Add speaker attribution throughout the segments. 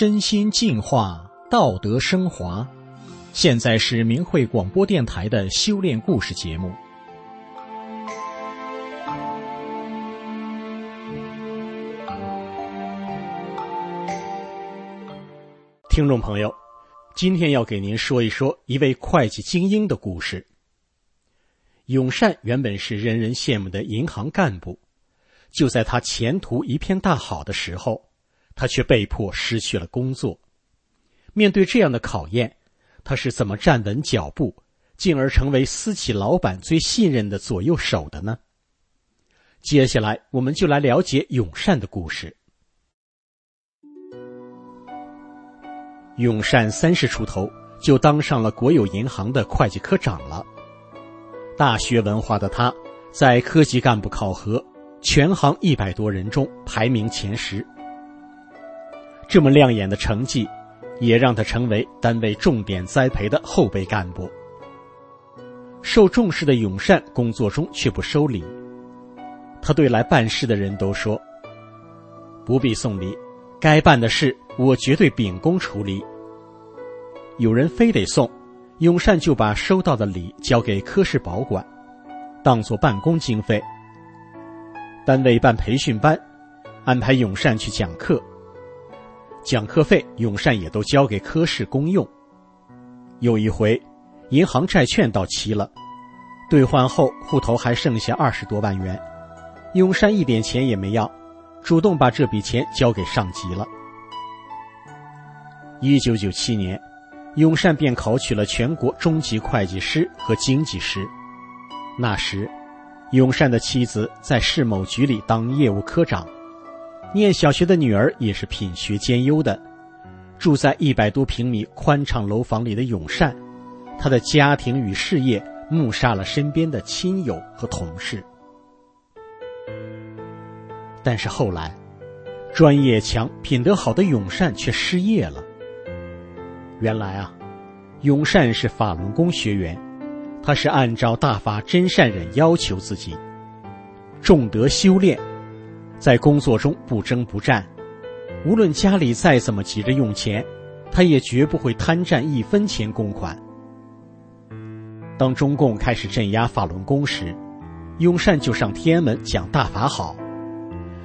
Speaker 1: 身心净化，道德升华。现在是明慧广播电台的修炼故事节目。听众朋友，今天要给您说一说一位会计精英的故事。永善原本是人人羡慕的银行干部，就在他前途一片大好的时候。他却被迫失去了工作。面对这样的考验，他是怎么站稳脚步，进而成为私企老板最信任的左右手的呢？接下来，我们就来了解永善的故事。永善三十出头就当上了国有银行的会计科长了。大学文化的他，在科级干部考核全行一百多人中排名前十。这么亮眼的成绩，也让他成为单位重点栽培的后备干部。受重视的永善工作中却不收礼，他对来办事的人都说：“不必送礼，该办的事我绝对秉公处理。”有人非得送，永善就把收到的礼交给科室保管，当做办公经费。单位办培训班，安排永善去讲课。讲课费，永善也都交给科室公用。有一回，银行债券到期了，兑换后户头还剩下二十多万元，永善一点钱也没要，主动把这笔钱交给上级了。一九九七年，永善便考取了全国中级会计师和经济师。那时，永善的妻子在市某局里当业务科长。念小学的女儿也是品学兼优的，住在一百多平米宽敞楼房里的永善，他的家庭与事业慕杀了身边的亲友和同事。但是后来，专业强、品德好的永善却失业了。原来啊，永善是法轮功学员，他是按照大法真善忍要求自己，重德修炼。在工作中不争不战，无论家里再怎么急着用钱，他也绝不会贪占一分钱公款。当中共开始镇压法轮功时，永善就上天安门讲大法好，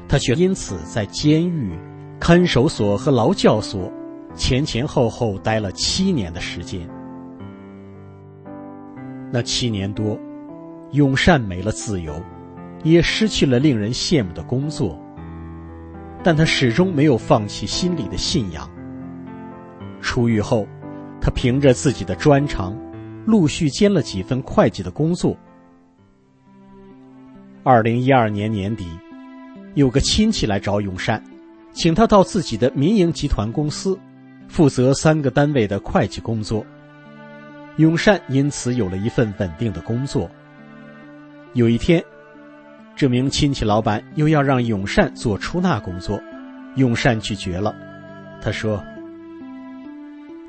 Speaker 1: 他却因此在监狱、看守所和劳教所前前后后待了七年的时间。那七年多，永善没了自由。也失去了令人羡慕的工作，但他始终没有放弃心里的信仰。出狱后，他凭着自己的专长，陆续兼了几份会计的工作。二零一二年年底，有个亲戚来找永善，请他到自己的民营集团公司，负责三个单位的会计工作。永善因此有了一份稳定的工作。有一天。这名亲戚老板又要让永善做出纳工作，永善拒绝了。他说：“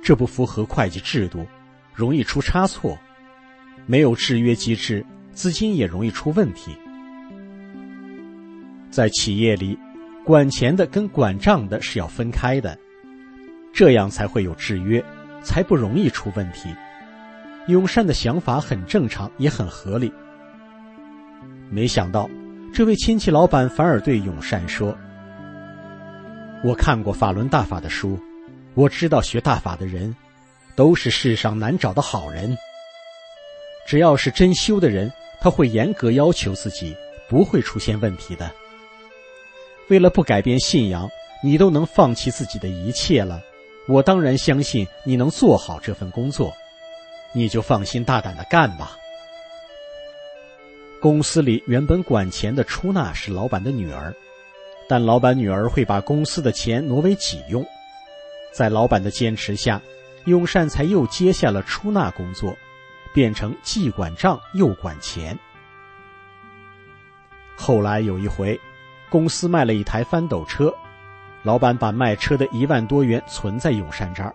Speaker 1: 这不符合会计制度，容易出差错，没有制约机制，资金也容易出问题。在企业里，管钱的跟管账的是要分开的，这样才会有制约，才不容易出问题。”永善的想法很正常，也很合理。没想到，这位亲戚老板反而对永善说：“我看过法轮大法的书，我知道学大法的人，都是世上难找的好人。只要是真修的人，他会严格要求自己，不会出现问题的。为了不改变信仰，你都能放弃自己的一切了，我当然相信你能做好这份工作，你就放心大胆的干吧。”公司里原本管钱的出纳是老板的女儿，但老板女儿会把公司的钱挪为己用。在老板的坚持下，永善才又接下了出纳工作，变成既管账又管钱。后来有一回，公司卖了一台翻斗车，老板把卖车的一万多元存在永善这儿，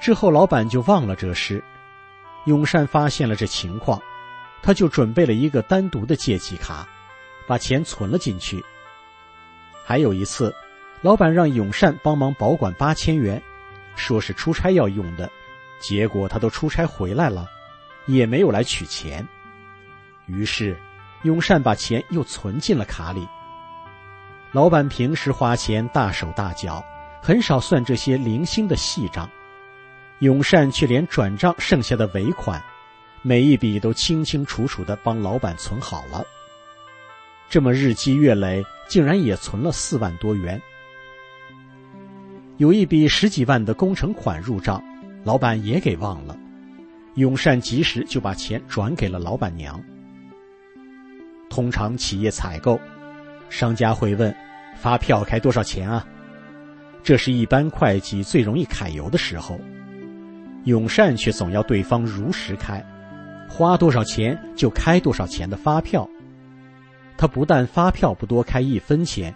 Speaker 1: 之后老板就忘了这事。永善发现了这情况。他就准备了一个单独的借记卡，把钱存了进去。还有一次，老板让永善帮忙保管八千元，说是出差要用的，结果他都出差回来了，也没有来取钱。于是，永善把钱又存进了卡里。老板平时花钱大手大脚，很少算这些零星的细账，永善却连转账剩下的尾款。每一笔都清清楚楚的帮老板存好了，这么日积月累，竟然也存了四万多元。有一笔十几万的工程款入账，老板也给忘了。永善及时就把钱转给了老板娘。通常企业采购，商家会问：“发票开多少钱啊？”这是一般会计最容易揩油的时候，永善却总要对方如实开。花多少钱就开多少钱的发票，他不但发票不多开一分钱，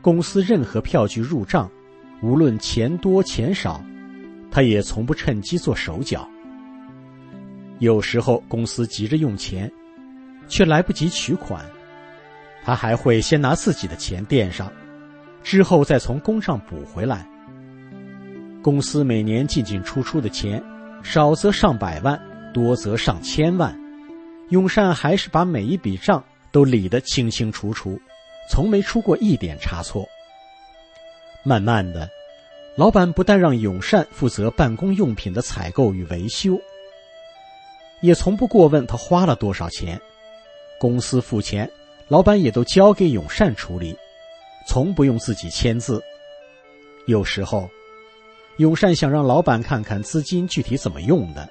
Speaker 1: 公司任何票据入账，无论钱多钱少，他也从不趁机做手脚。有时候公司急着用钱，却来不及取款，他还会先拿自己的钱垫上，之后再从公账补回来。公司每年进进出出的钱，少则上百万。多则上千万，永善还是把每一笔账都理得清清楚楚，从没出过一点差错。慢慢的，老板不但让永善负责办公用品的采购与维修，也从不过问他花了多少钱。公司付钱，老板也都交给永善处理，从不用自己签字。有时候，永善想让老板看看资金具体怎么用的。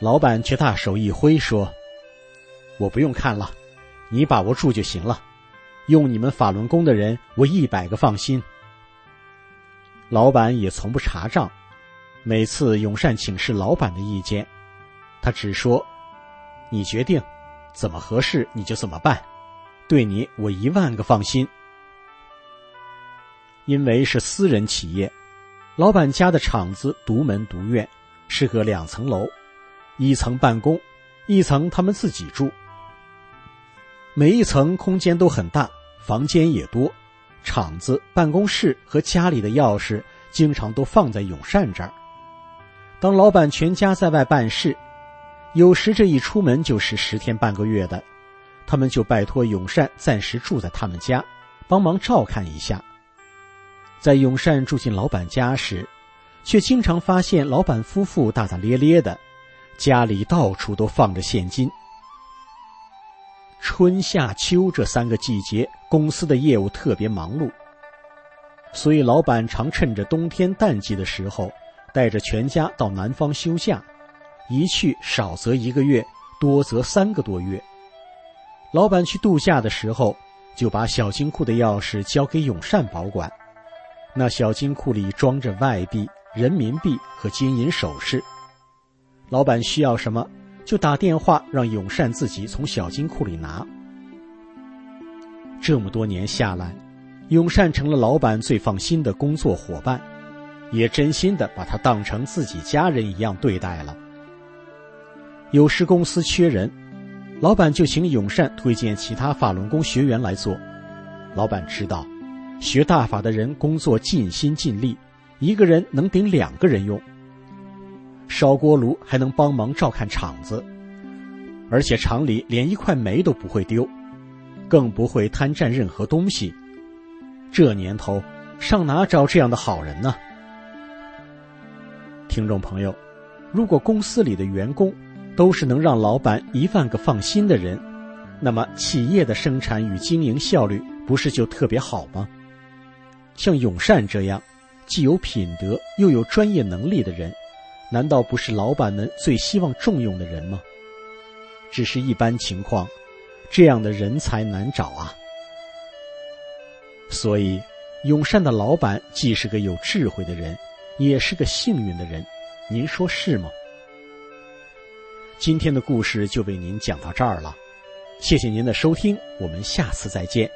Speaker 1: 老板却大手一挥说：“我不用看了，你把握住就行了。用你们法轮功的人，我一百个放心。”老板也从不查账，每次永善请示老板的意见，他只说：“你决定，怎么合适你就怎么办。对你，我一万个放心。”因为是私人企业，老板家的厂子独门独院，是个两层楼。一层办公，一层他们自己住。每一层空间都很大，房间也多，厂子、办公室和家里的钥匙经常都放在永善这儿。当老板全家在外办事，有时这一出门就是十天半个月的，他们就拜托永善暂时住在他们家，帮忙照看一下。在永善住进老板家时，却经常发现老板夫妇大大咧咧的。家里到处都放着现金。春夏秋这三个季节，公司的业务特别忙碌，所以老板常趁着冬天淡季的时候，带着全家到南方休假，一去少则一个月，多则三个多月。老板去度假的时候，就把小金库的钥匙交给永善保管，那小金库里装着外币、人民币和金银首饰。老板需要什么，就打电话让永善自己从小金库里拿。这么多年下来，永善成了老板最放心的工作伙伴，也真心的把他当成自己家人一样对待了。有时公司缺人，老板就请永善推荐其他法轮功学员来做。老板知道，学大法的人工作尽心尽力，一个人能顶两个人用。烧锅炉还能帮忙照看厂子，而且厂里连一块煤都不会丢，更不会贪占任何东西。这年头，上哪找这样的好人呢？听众朋友，如果公司里的员工都是能让老板一万个放心的人，那么企业的生产与经营效率不是就特别好吗？像永善这样，既有品德又有专业能力的人。难道不是老板们最希望重用的人吗？只是一般情况，这样的人才难找啊。所以，永善的老板既是个有智慧的人，也是个幸运的人，您说是吗？今天的故事就为您讲到这儿了，谢谢您的收听，我们下次再见。